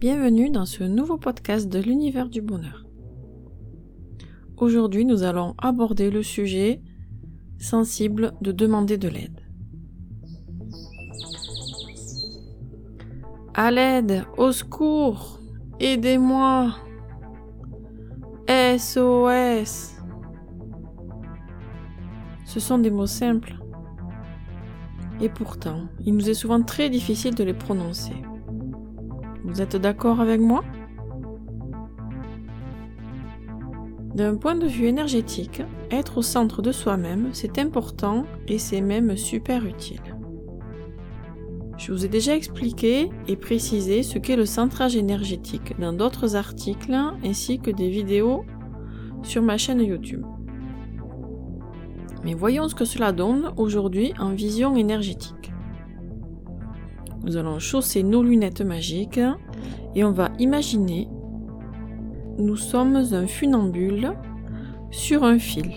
Bienvenue dans ce nouveau podcast de l'univers du bonheur. Aujourd'hui, nous allons aborder le sujet sensible de demander de l'aide. À l'aide, au secours, aidez-moi. SOS. Ce sont des mots simples. Et pourtant, il nous est souvent très difficile de les prononcer. Vous êtes d'accord avec moi? D'un point de vue énergétique, être au centre de soi-même, c'est important et c'est même super utile. Je vous ai déjà expliqué et précisé ce qu'est le centrage énergétique dans d'autres articles ainsi que des vidéos sur ma chaîne YouTube. Mais voyons ce que cela donne aujourd'hui en vision énergétique. Nous allons chausser nos lunettes magiques et on va imaginer nous sommes un funambule sur un fil,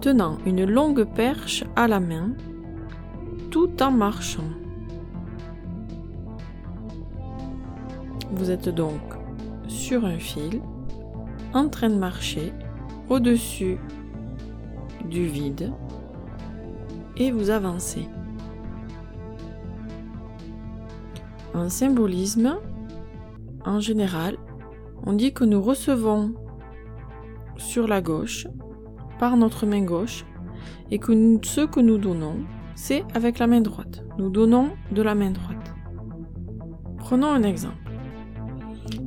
tenant une longue perche à la main tout en marchant. Vous êtes donc sur un fil, en train de marcher au-dessus du vide et vous avancez. En symbolisme, en général, on dit que nous recevons sur la gauche, par notre main gauche, et que ce que nous donnons, c'est avec la main droite. Nous donnons de la main droite. Prenons un exemple.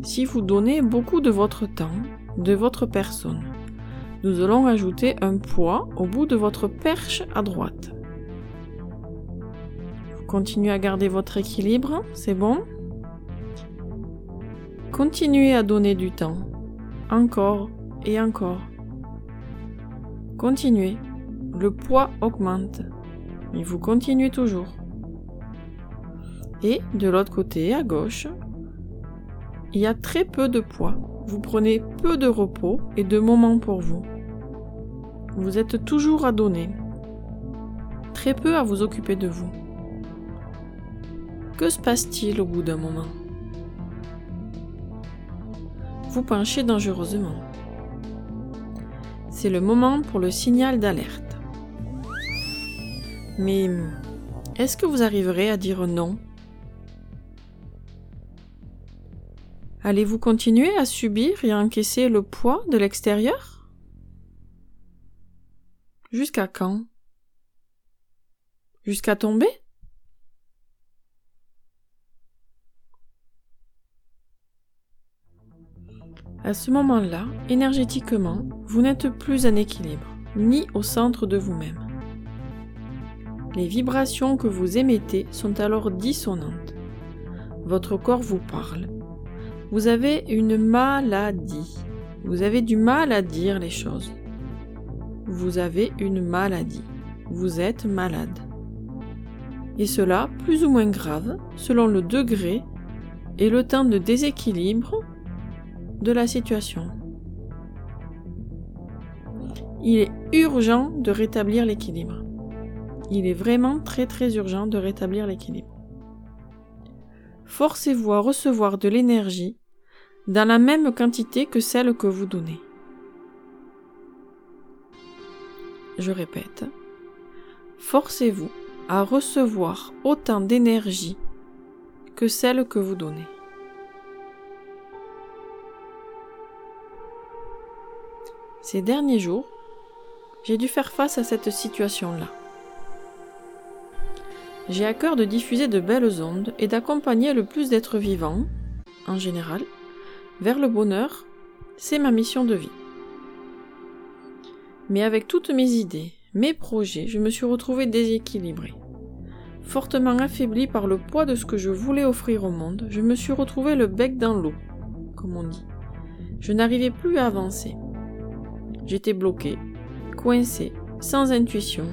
Si vous donnez beaucoup de votre temps, de votre personne, nous allons ajouter un poids au bout de votre perche à droite. Continuez à garder votre équilibre, c'est bon? Continuez à donner du temps, encore et encore. Continuez, le poids augmente, mais vous continuez toujours. Et de l'autre côté, à gauche, il y a très peu de poids. Vous prenez peu de repos et de moments pour vous. Vous êtes toujours à donner. Très peu à vous occuper de vous. Que se passe-t-il au bout d'un moment? Vous penchez dangereusement. C'est le moment pour le signal d'alerte. Mais est-ce que vous arriverez à dire non? Allez-vous continuer à subir et à encaisser le poids de l'extérieur? Jusqu'à quand? Jusqu'à tomber? À ce moment-là, énergétiquement, vous n'êtes plus en équilibre, ni au centre de vous-même. Les vibrations que vous émettez sont alors dissonantes. Votre corps vous parle. Vous avez une maladie. Vous avez du mal à dire les choses vous avez une maladie. Vous êtes malade. Et cela plus ou moins grave selon le degré et le temps de déséquilibre de la situation. Il est urgent de rétablir l'équilibre. Il est vraiment très très urgent de rétablir l'équilibre. Forcez-vous à recevoir de l'énergie dans la même quantité que celle que vous donnez. je répète, forcez-vous à recevoir autant d'énergie que celle que vous donnez. Ces derniers jours, j'ai dû faire face à cette situation-là. J'ai à cœur de diffuser de belles ondes et d'accompagner le plus d'êtres vivants, en général, vers le bonheur, c'est ma mission de vie. Mais avec toutes mes idées, mes projets, je me suis retrouvée déséquilibrée. Fortement affaiblie par le poids de ce que je voulais offrir au monde, je me suis retrouvée le bec dans l'eau, comme on dit. Je n'arrivais plus à avancer. J'étais bloquée, coincée, sans intuition,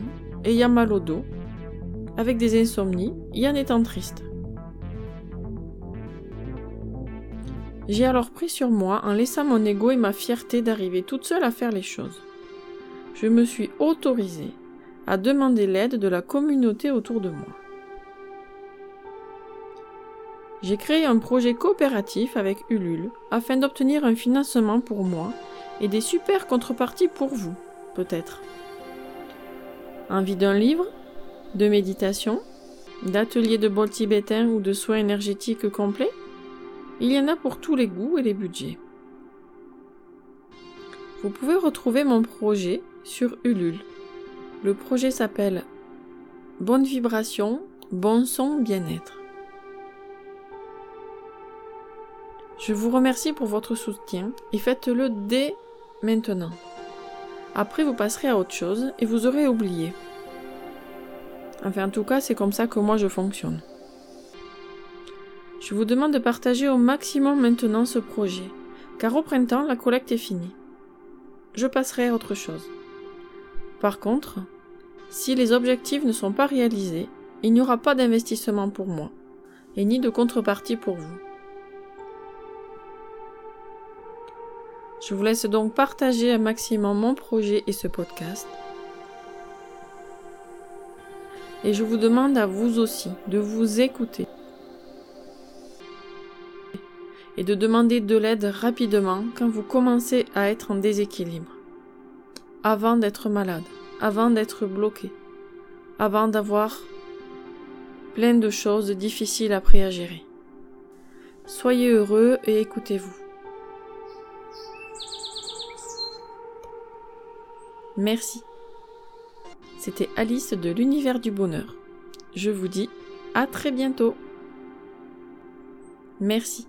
ayant mal au dos, avec des insomnies et en étant triste. J'ai alors pris sur moi en laissant mon ego et ma fierté d'arriver toute seule à faire les choses je me suis autorisée à demander l'aide de la communauté autour de moi. J'ai créé un projet coopératif avec Ulule afin d'obtenir un financement pour moi et des super contreparties pour vous, peut-être. Envie d'un livre, de méditation, d'ateliers de bol tibétain ou de soins énergétiques complets? Il y en a pour tous les goûts et les budgets. Vous pouvez retrouver mon projet sur Ulule. Le projet s'appelle Bonne vibration, bon son, bien-être. Je vous remercie pour votre soutien et faites-le dès maintenant. Après, vous passerez à autre chose et vous aurez oublié. Enfin, en tout cas, c'est comme ça que moi je fonctionne. Je vous demande de partager au maximum maintenant ce projet, car au printemps, la collecte est finie. Je passerai à autre chose. Par contre, si les objectifs ne sont pas réalisés, il n'y aura pas d'investissement pour moi, et ni de contrepartie pour vous. Je vous laisse donc partager un maximum mon projet et ce podcast. Et je vous demande à vous aussi de vous écouter et de demander de l'aide rapidement quand vous commencez à être en déséquilibre, avant d'être malade, avant d'être bloqué, avant d'avoir plein de choses difficiles après à gérer. Soyez heureux et écoutez-vous. Merci. C'était Alice de l'univers du bonheur. Je vous dis à très bientôt. Merci.